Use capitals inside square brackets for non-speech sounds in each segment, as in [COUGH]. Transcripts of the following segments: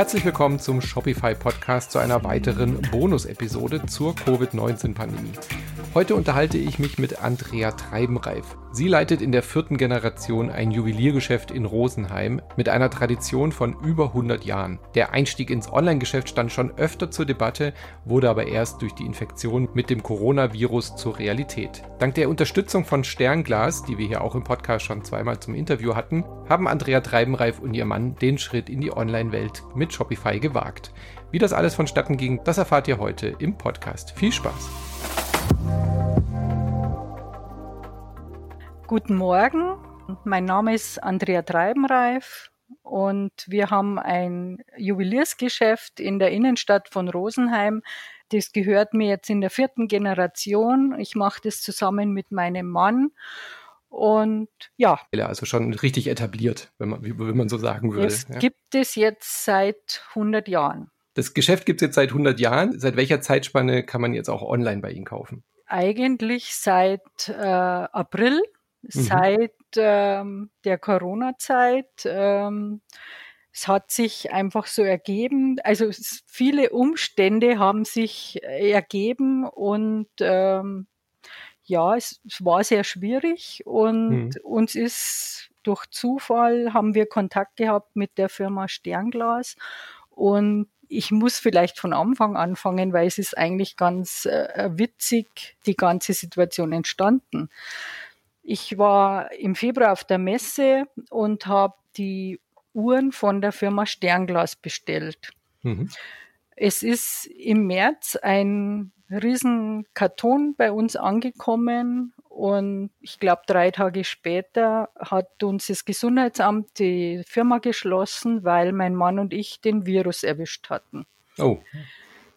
Herzlich willkommen zum Shopify Podcast zu einer weiteren Bonus-Episode zur Covid-19-Pandemie. Heute unterhalte ich mich mit Andrea Treibenreif. Sie leitet in der vierten Generation ein Juweliergeschäft in Rosenheim mit einer Tradition von über 100 Jahren. Der Einstieg ins Online-Geschäft stand schon öfter zur Debatte, wurde aber erst durch die Infektion mit dem Coronavirus zur Realität. Dank der Unterstützung von Sternglas, die wir hier auch im Podcast schon zweimal zum Interview hatten, haben Andrea Treibenreif und ihr Mann den Schritt in die Online-Welt mit Shopify gewagt. Wie das alles vonstatten ging, das erfahrt ihr heute im Podcast. Viel Spaß! Guten Morgen, mein Name ist Andrea Treibenreif und wir haben ein Juweliersgeschäft in der Innenstadt von Rosenheim. Das gehört mir jetzt in der vierten Generation. Ich mache das zusammen mit meinem Mann. Und ja. Also schon richtig etabliert, wenn man, wie man so sagen würde. Es ja. gibt es jetzt seit 100 Jahren. Das Geschäft gibt es jetzt seit 100 Jahren. Seit welcher Zeitspanne kann man jetzt auch online bei Ihnen kaufen? Eigentlich seit äh, April Mhm. seit ähm, der Corona-Zeit. Ähm, es hat sich einfach so ergeben. Also viele Umstände haben sich äh, ergeben und ähm, ja, es, es, war sehr schwierig und mhm. uns ist durch Zufall haben wir Kontakt gehabt mit der Firma Sternglas und ich muss vielleicht von Anfang anfangen, weil es ist eigentlich ganz äh, witzig, die ganze Situation entstanden. Ich war im Februar auf der Messe und habe die Uhren von der Firma Sternglas bestellt. Mhm. Es ist im März ein riesen Karton bei uns angekommen und ich glaube drei Tage später hat uns das Gesundheitsamt die Firma geschlossen, weil mein Mann und ich den Virus erwischt hatten. Oh.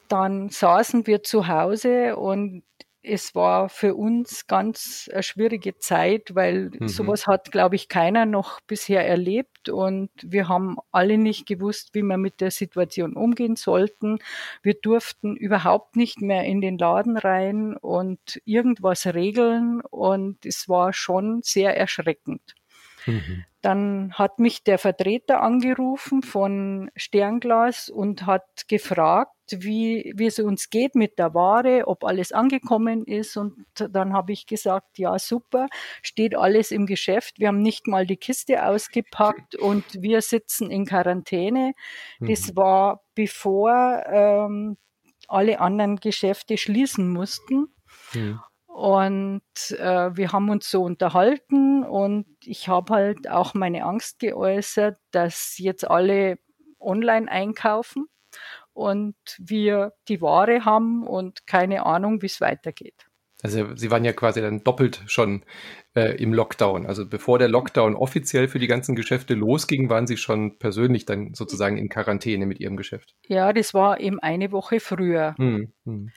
Dann saßen wir zu Hause und es war für uns ganz eine schwierige Zeit, weil mhm. sowas hat, glaube ich, keiner noch bisher erlebt und wir haben alle nicht gewusst, wie wir mit der Situation umgehen sollten. Wir durften überhaupt nicht mehr in den Laden rein und irgendwas regeln und es war schon sehr erschreckend. Mhm. Dann hat mich der Vertreter angerufen von Sternglas und hat gefragt, wie, wie es uns geht mit der Ware, ob alles angekommen ist. Und dann habe ich gesagt, ja, super, steht alles im Geschäft. Wir haben nicht mal die Kiste ausgepackt und wir sitzen in Quarantäne. Mhm. Das war bevor ähm, alle anderen Geschäfte schließen mussten. Mhm. Und äh, wir haben uns so unterhalten und ich habe halt auch meine Angst geäußert, dass jetzt alle online einkaufen und wir die Ware haben und keine Ahnung, wie es weitergeht. Also Sie waren ja quasi dann doppelt schon äh, im Lockdown. Also bevor der Lockdown offiziell für die ganzen Geschäfte losging, waren Sie schon persönlich dann sozusagen in Quarantäne mit Ihrem Geschäft. Ja, das war eben eine Woche früher. Hm, hm.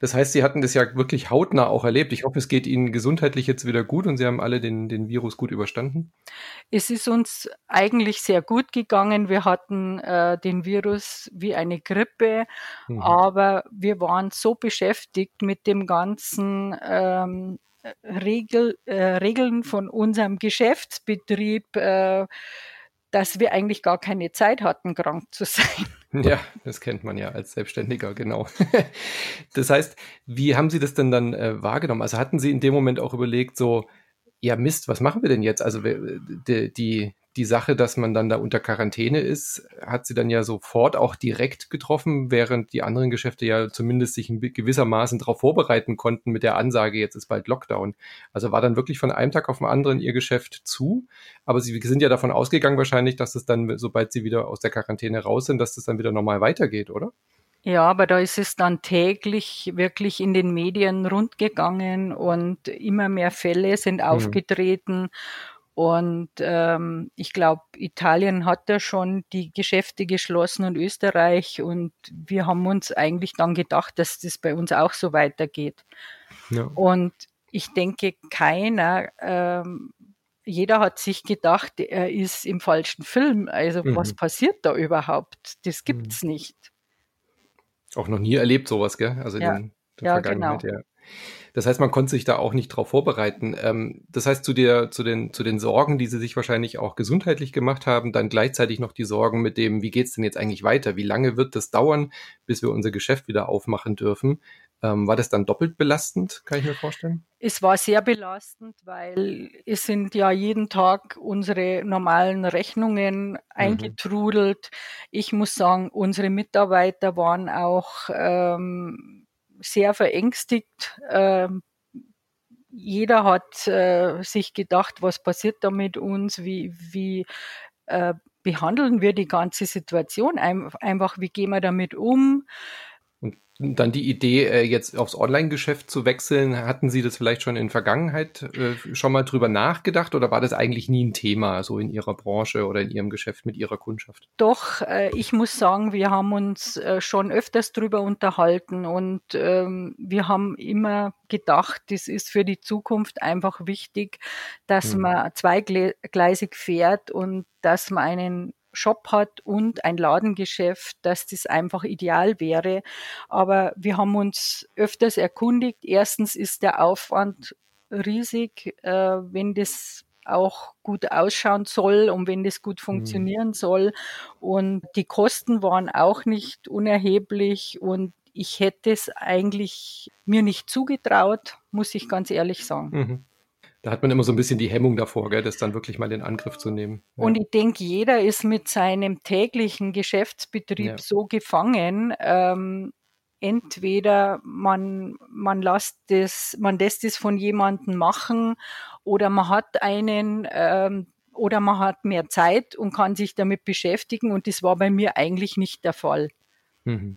Das heißt, Sie hatten das ja wirklich hautnah auch erlebt. Ich hoffe, es geht Ihnen gesundheitlich jetzt wieder gut und Sie haben alle den, den Virus gut überstanden. Es ist uns eigentlich sehr gut gegangen. Wir hatten äh, den Virus wie eine Grippe, mhm. aber wir waren so beschäftigt mit dem ganzen ähm, Regel, äh, Regeln von unserem Geschäftsbetrieb. Äh, dass wir eigentlich gar keine Zeit hatten, krank zu sein. [LAUGHS] Ja, das kennt man ja als Selbstständiger, genau. [LAUGHS] das heißt, wie haben Sie das denn dann äh, wahrgenommen? Also hatten Sie in dem Moment auch überlegt, so, ja Mist, was machen wir denn jetzt? Also die, die, die Sache, dass man dann da unter Quarantäne ist, hat sie dann ja sofort auch direkt getroffen, während die anderen Geschäfte ja zumindest sich gewissermaßen darauf vorbereiten konnten mit der Ansage, jetzt ist bald Lockdown. Also war dann wirklich von einem Tag auf den anderen ihr Geschäft zu. Aber sie sind ja davon ausgegangen wahrscheinlich, dass es dann, sobald sie wieder aus der Quarantäne raus sind, dass das dann wieder normal weitergeht, oder? Ja, aber da ist es dann täglich wirklich in den Medien rundgegangen und immer mehr Fälle sind mhm. aufgetreten. Und ähm, ich glaube, Italien hat ja schon die Geschäfte geschlossen und Österreich. Und wir haben uns eigentlich dann gedacht, dass das bei uns auch so weitergeht. Ja. Und ich denke, keiner, ähm, jeder hat sich gedacht, er ist im falschen Film. Also mhm. was passiert da überhaupt? Das gibt's mhm. nicht. Auch noch nie erlebt sowas, gell? Also ja, in der ja, Vergangenheit, genau. ja. Das heißt, man konnte sich da auch nicht darauf vorbereiten. Ähm, das heißt, zu, der, zu, den, zu den Sorgen, die Sie sich wahrscheinlich auch gesundheitlich gemacht haben, dann gleichzeitig noch die Sorgen mit dem, wie geht's denn jetzt eigentlich weiter? Wie lange wird das dauern, bis wir unser Geschäft wieder aufmachen dürfen? Ähm, war das dann doppelt belastend, kann ich mir vorstellen? Es war sehr belastend, weil es sind ja jeden Tag unsere normalen Rechnungen mhm. eingetrudelt. Mhm. Ich muss sagen, unsere Mitarbeiter waren auch ähm, sehr verängstigt. Ähm, jeder hat äh, sich gedacht, was passiert da mit uns, wie, wie äh, behandeln wir die ganze Situation, einfach wie gehen wir damit um. Dann die Idee, äh, jetzt aufs Online-Geschäft zu wechseln, hatten Sie das vielleicht schon in Vergangenheit äh, schon mal drüber nachgedacht oder war das eigentlich nie ein Thema, so in Ihrer Branche oder in Ihrem Geschäft mit Ihrer Kundschaft? Doch, äh, ich muss sagen, wir haben uns schon öfters drüber unterhalten und ähm, wir haben immer gedacht, es ist für die Zukunft einfach wichtig, dass hm. man zweigleisig fährt und dass man einen Shop hat und ein Ladengeschäft, dass das einfach ideal wäre. Aber wir haben uns öfters erkundigt. Erstens ist der Aufwand riesig, äh, wenn das auch gut ausschauen soll und wenn das gut mhm. funktionieren mhm. soll. Und die Kosten waren auch nicht unerheblich und ich hätte es eigentlich mir nicht zugetraut, muss ich ganz ehrlich sagen. Mhm da hat man immer so ein bisschen die Hemmung davor, gell, das dann wirklich mal in Angriff zu nehmen. Ja. Und ich denke, jeder ist mit seinem täglichen Geschäftsbetrieb ja. so gefangen. Ähm, entweder man, man lässt das, man lässt es von jemandem machen oder man hat einen, ähm, oder man hat mehr Zeit und kann sich damit beschäftigen. Und das war bei mir eigentlich nicht der Fall. Mhm.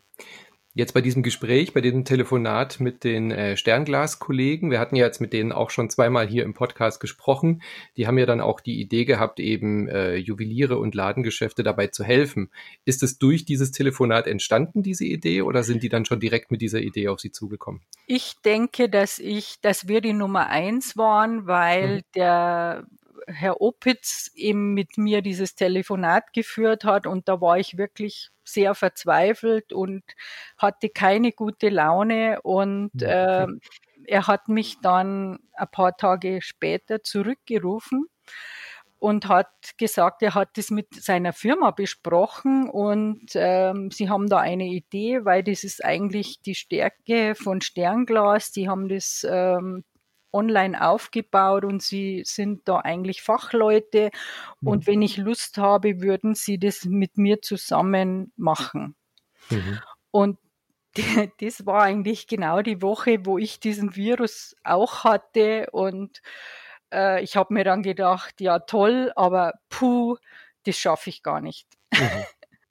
Jetzt bei diesem Gespräch, bei diesem Telefonat mit den äh, Sternglas-Kollegen, wir hatten ja jetzt mit denen auch schon zweimal hier im Podcast gesprochen, die haben ja dann auch die Idee gehabt, eben äh, Juweliere und Ladengeschäfte dabei zu helfen. Ist es durch dieses Telefonat entstanden, diese Idee, oder sind die dann schon direkt mit dieser Idee auf Sie zugekommen? Ich denke, dass ich, dass wir die Nummer eins waren, weil mhm. der Herr Opitz eben mit mir dieses Telefonat geführt hat und da war ich wirklich sehr verzweifelt und hatte keine gute Laune und äh, er hat mich dann ein paar Tage später zurückgerufen und hat gesagt, er hat das mit seiner Firma besprochen und ähm, sie haben da eine Idee, weil das ist eigentlich die Stärke von Sternglas. Die haben das ähm, online aufgebaut und sie sind da eigentlich Fachleute. Mhm. Und wenn ich Lust habe, würden sie das mit mir zusammen machen. Mhm. Und [LAUGHS] das war eigentlich genau die Woche, wo ich diesen Virus auch hatte. Und äh, ich habe mir dann gedacht, ja toll, aber puh, das schaffe ich gar nicht. Mhm.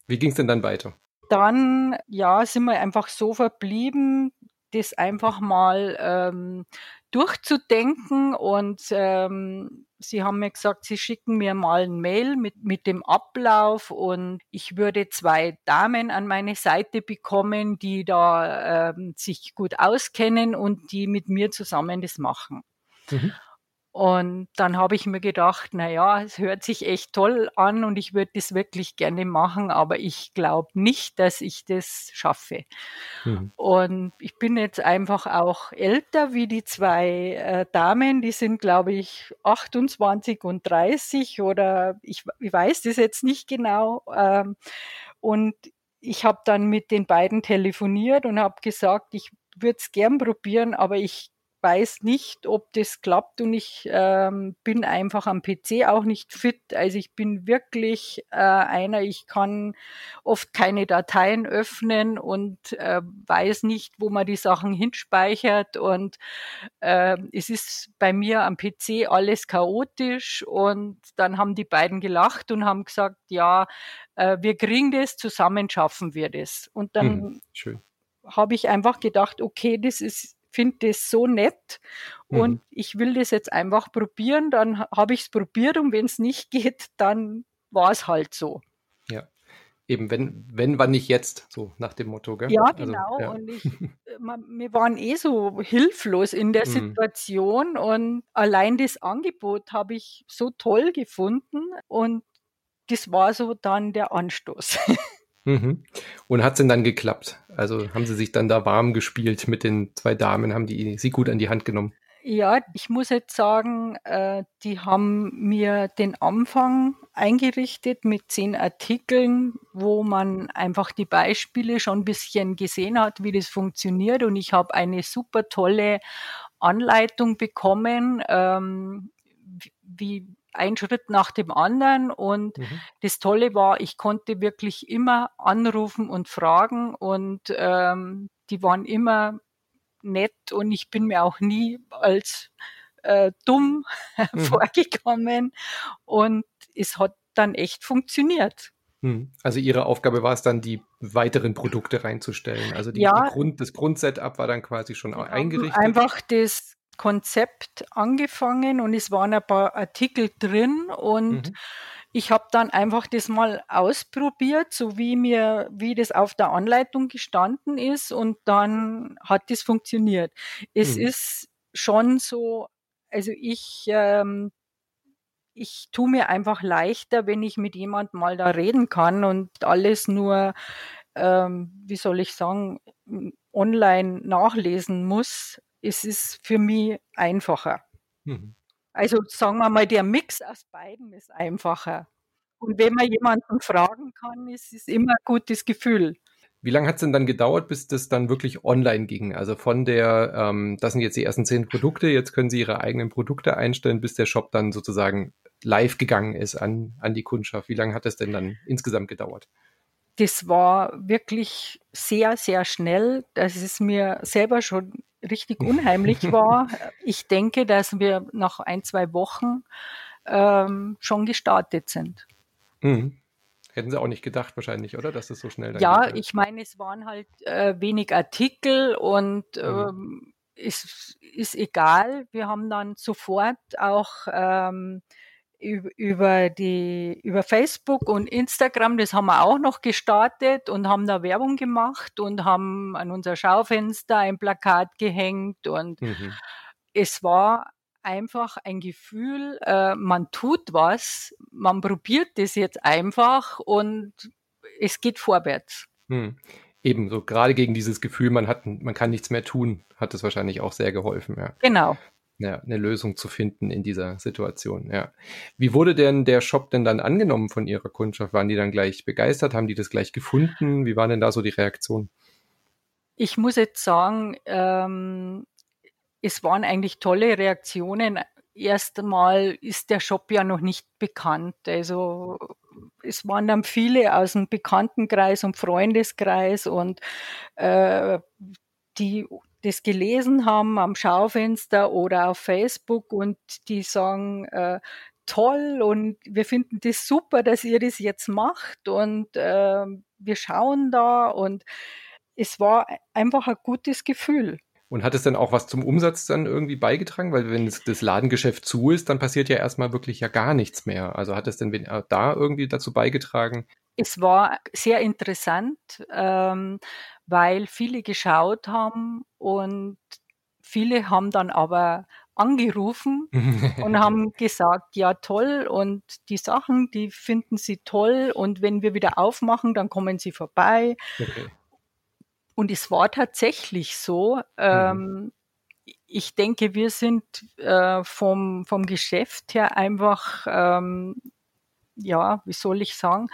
Wie ging es denn dann weiter? Dann, ja, sind wir einfach so verblieben, das einfach mal ähm, durchzudenken und ähm, Sie haben mir gesagt, Sie schicken mir mal ein Mail mit, mit dem Ablauf und ich würde zwei Damen an meine Seite bekommen, die da ähm, sich gut auskennen und die mit mir zusammen das machen. Mhm. Und dann habe ich mir gedacht, na ja, es hört sich echt toll an und ich würde das wirklich gerne machen, aber ich glaube nicht, dass ich das schaffe. Mhm. Und ich bin jetzt einfach auch älter wie die zwei äh, Damen, die sind, glaube ich, 28 und 30 oder ich, ich weiß das jetzt nicht genau. Ähm, und ich habe dann mit den beiden telefoniert und habe gesagt, ich würde es gern probieren, aber ich weiß nicht, ob das klappt und ich ähm, bin einfach am PC auch nicht fit. Also ich bin wirklich äh, einer, ich kann oft keine Dateien öffnen und äh, weiß nicht, wo man die Sachen hinspeichert und äh, es ist bei mir am PC alles chaotisch und dann haben die beiden gelacht und haben gesagt, ja, äh, wir kriegen das, zusammen schaffen wir das. Und dann hm, habe ich einfach gedacht, okay, das ist finde das so nett und mhm. ich will das jetzt einfach probieren. Dann habe ich es probiert und wenn es nicht geht, dann war es halt so. Ja. Eben, wenn, wenn, wann nicht jetzt, so nach dem Motto, gell? Ja, also, genau. Ja. Und ich, äh, wir waren eh so hilflos in der mhm. Situation und allein das Angebot habe ich so toll gefunden und das war so dann der Anstoß. [LAUGHS] Mhm. Und hat es denn dann geklappt? Also haben Sie sich dann da warm gespielt mit den zwei Damen, haben die Sie gut an die Hand genommen? Ja, ich muss jetzt sagen, äh, die haben mir den Anfang eingerichtet mit zehn Artikeln, wo man einfach die Beispiele schon ein bisschen gesehen hat, wie das funktioniert. Und ich habe eine super tolle Anleitung bekommen, ähm, wie ein Schritt nach dem anderen. Und mhm. das Tolle war, ich konnte wirklich immer anrufen und fragen und ähm, die waren immer nett und ich bin mir auch nie als äh, dumm [LAUGHS] mhm. vorgekommen und es hat dann echt funktioniert. Hm. Also Ihre Aufgabe war es dann, die weiteren Produkte reinzustellen. Also die, ja, die Grund, das Grundsetup war dann quasi schon eingerichtet. Einfach das Konzept angefangen und es waren ein paar Artikel drin und mhm ich habe dann einfach das mal ausprobiert, so wie mir, wie das auf der Anleitung gestanden ist und dann hat das funktioniert. Es mhm. ist schon so, also ich, ähm, ich tue mir einfach leichter, wenn ich mit jemandem mal da reden kann und alles nur, ähm, wie soll ich sagen, online nachlesen muss. Es ist für mich einfacher. Mhm. Also sagen wir mal, der Mix aus beiden ist einfacher. Und wenn man jemanden fragen kann, ist es immer ein gutes Gefühl. Wie lange hat es denn dann gedauert, bis das dann wirklich online ging? Also von der, ähm, das sind jetzt die ersten zehn Produkte, jetzt können Sie Ihre eigenen Produkte einstellen, bis der Shop dann sozusagen live gegangen ist an, an die Kundschaft. Wie lange hat es denn dann insgesamt gedauert? Das war wirklich sehr, sehr schnell, dass es mir selber schon richtig unheimlich [LAUGHS] war. Ich denke, dass wir nach ein, zwei Wochen ähm, schon gestartet sind. Mhm. Hätten sie auch nicht gedacht wahrscheinlich, oder? Dass es so schnell dann Ja, geht. ich meine, es waren halt äh, wenig Artikel und mhm. ähm, ist, ist egal. Wir haben dann sofort auch ähm, über die über Facebook und Instagram, das haben wir auch noch gestartet und haben da Werbung gemacht und haben an unser Schaufenster ein Plakat gehängt und mhm. es war einfach ein Gefühl, äh, man tut was, man probiert das jetzt einfach und es geht vorwärts. Hm. Ebenso, gerade gegen dieses Gefühl, man hat, man kann nichts mehr tun, hat es wahrscheinlich auch sehr geholfen, ja. Genau. Ja, eine Lösung zu finden in dieser Situation, ja. Wie wurde denn der Shop denn dann angenommen von Ihrer Kundschaft? Waren die dann gleich begeistert? Haben die das gleich gefunden? Wie waren denn da so die Reaktionen? Ich muss jetzt sagen, ähm, es waren eigentlich tolle Reaktionen. Erst einmal ist der Shop ja noch nicht bekannt. Also es waren dann viele aus dem Bekanntenkreis und Freundeskreis und äh, die das gelesen haben am Schaufenster oder auf Facebook und die sagen, äh, toll und wir finden das super, dass ihr das jetzt macht und äh, wir schauen da und es war einfach ein gutes Gefühl. Und hat es dann auch was zum Umsatz dann irgendwie beigetragen? Weil wenn das Ladengeschäft zu ist, dann passiert ja erstmal wirklich ja gar nichts mehr. Also hat es denn da irgendwie dazu beigetragen? Es war sehr interessant, ähm, weil viele geschaut haben und viele haben dann aber angerufen und [LAUGHS] haben gesagt, ja toll und die Sachen, die finden sie toll und wenn wir wieder aufmachen, dann kommen sie vorbei. Okay. Und es war tatsächlich so. Mhm. Ähm, ich denke, wir sind äh, vom, vom Geschäft her einfach, ähm, ja, wie soll ich sagen,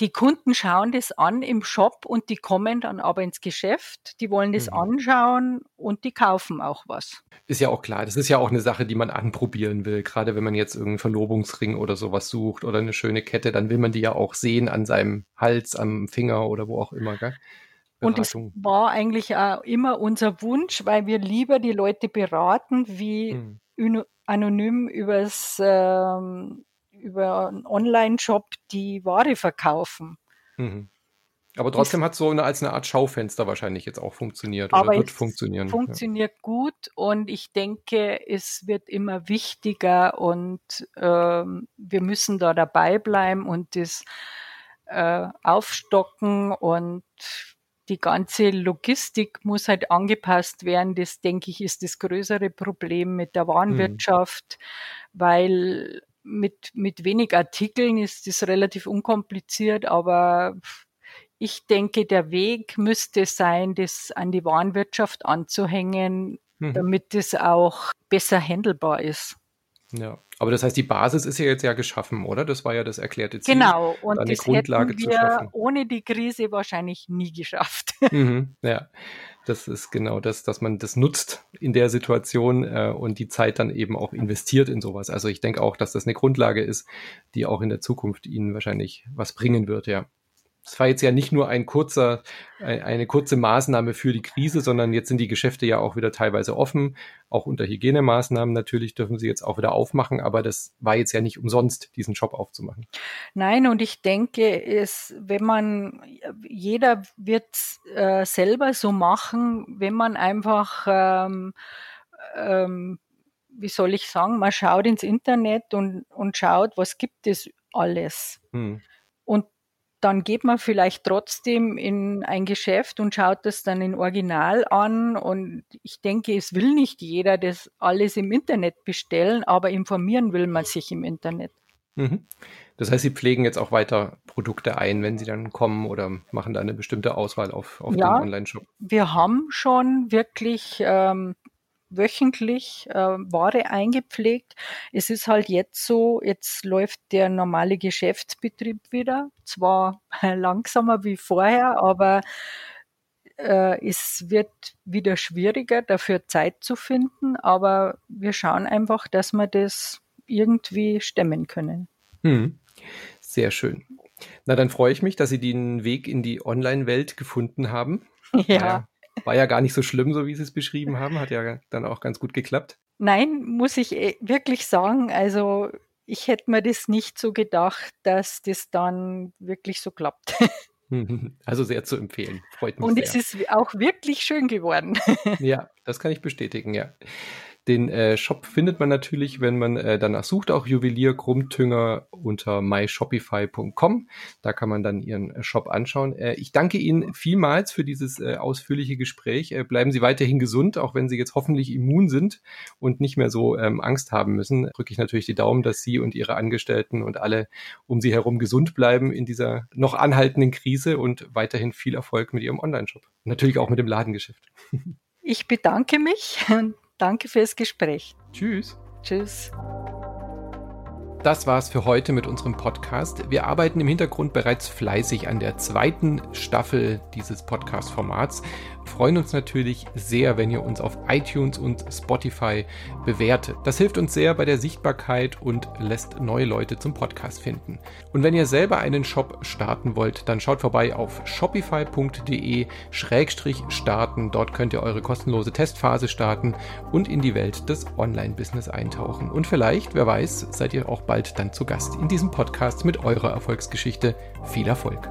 die Kunden schauen das an im Shop und die kommen dann aber ins Geschäft, die wollen das mhm. anschauen und die kaufen auch was. Ist ja auch klar, das ist ja auch eine Sache, die man anprobieren will. Gerade wenn man jetzt irgendeinen Verlobungsring oder sowas sucht oder eine schöne Kette, dann will man die ja auch sehen an seinem Hals, am Finger oder wo auch immer. Gell? Und es war eigentlich auch immer unser Wunsch, weil wir lieber die Leute beraten, wie mhm. anonym übers, ähm, über einen Online-Shop die Ware verkaufen. Mhm. Aber trotzdem hat es so eine, als eine Art Schaufenster wahrscheinlich jetzt auch funktioniert oder wird funktionieren. Funktioniert ja. gut und ich denke, es wird immer wichtiger und ähm, wir müssen da dabei bleiben und das äh, aufstocken und die ganze Logistik muss halt angepasst werden. Das, denke ich, ist das größere Problem mit der mhm. Warenwirtschaft, mhm. weil mit, mit wenig Artikeln ist das relativ unkompliziert, aber ich denke, der Weg müsste sein, das an die Warenwirtschaft anzuhängen, mhm. damit es auch besser handelbar ist. Ja, aber das heißt, die Basis ist ja jetzt ja geschaffen, oder? Das war ja das erklärte Ziel. Genau, und eine das Grundlage hätten wir ohne die Krise wahrscheinlich nie geschafft. Mhm, ja, das ist genau das, dass man das nutzt in der Situation äh, und die Zeit dann eben auch investiert in sowas. Also ich denke auch, dass das eine Grundlage ist, die auch in der Zukunft Ihnen wahrscheinlich was bringen wird, ja es war jetzt ja nicht nur ein kurzer, eine kurze Maßnahme für die Krise, sondern jetzt sind die Geschäfte ja auch wieder teilweise offen. Auch unter Hygienemaßnahmen natürlich dürfen sie jetzt auch wieder aufmachen, aber das war jetzt ja nicht umsonst, diesen Shop aufzumachen. Nein, und ich denke, es, wenn man, jeder wird äh, selber so machen, wenn man einfach, ähm, ähm, wie soll ich sagen, man schaut ins Internet und, und schaut, was gibt es alles. Hm. Dann geht man vielleicht trotzdem in ein Geschäft und schaut das dann in Original an. Und ich denke, es will nicht jeder das alles im Internet bestellen, aber informieren will man sich im Internet. Mhm. Das heißt, Sie pflegen jetzt auch weiter Produkte ein, wenn Sie dann kommen oder machen da eine bestimmte Auswahl auf, auf ja, dem Online-Shop? Wir haben schon wirklich ähm, wöchentlich äh, Ware eingepflegt. Es ist halt jetzt so, jetzt läuft der normale Geschäftsbetrieb wieder, zwar [LAUGHS] langsamer wie vorher, aber äh, es wird wieder schwieriger, dafür Zeit zu finden, aber wir schauen einfach, dass wir das irgendwie stemmen können. Hm. Sehr schön. Na, dann freue ich mich, dass Sie den Weg in die Online-Welt gefunden haben. [LAUGHS] Ja. Naja, war ja gar nicht so schlimm, so wie Sie es beschrieben haben. Hat ja dann auch ganz gut geklappt. Nein, muss ich äh, wirklich sagen. Also ich hätte mir das nicht so gedacht, dass das dann wirklich so klappt. [LAUGHS] [LAUGHS] Also sehr zu empfehlen. Freut mich Und sehr. es ist auch wirklich schön geworden. [LAUGHS] Ja, das kann ich bestätigen, ja. Den äh, Shop findet man natürlich, wenn man äh, danach sucht, auch Juwelier Grummtünger unter myshopify.com. Da kann man dann Ihren äh, Shop anschauen. Äh, ich danke Ihnen vielmals für dieses äh, ausführliche Gespräch. Äh, bleiben Sie weiterhin gesund, auch wenn Sie jetzt hoffentlich immun sind und nicht mehr so ähm, Angst haben müssen. Drücke ich natürlich die Daumen, dass Sie und Ihre Angestellten und alle um Sie herum gesund bleiben in dieser noch anhaltenden Krise und weiterhin viel Erfolg mit Ihrem Online-Shop. Natürlich auch mit dem Ladengeschäft. Ich bedanke mich Danke fürs Gespräch. Tschüss. Tschüss. Das war's für heute mit unserem Podcast. Wir arbeiten im Hintergrund bereits fleißig an der zweiten Staffel dieses Podcast-Formats freuen uns natürlich sehr, wenn ihr uns auf iTunes und Spotify bewertet. Das hilft uns sehr bei der Sichtbarkeit und lässt neue Leute zum Podcast finden. Und wenn ihr selber einen Shop starten wollt, dann schaut vorbei auf shopify.de-starten. Dort könnt ihr eure kostenlose Testphase starten und in die Welt des Online-Business eintauchen. Und vielleicht, wer weiß, seid ihr auch bald dann zu Gast in diesem Podcast mit eurer Erfolgsgeschichte. Viel Erfolg!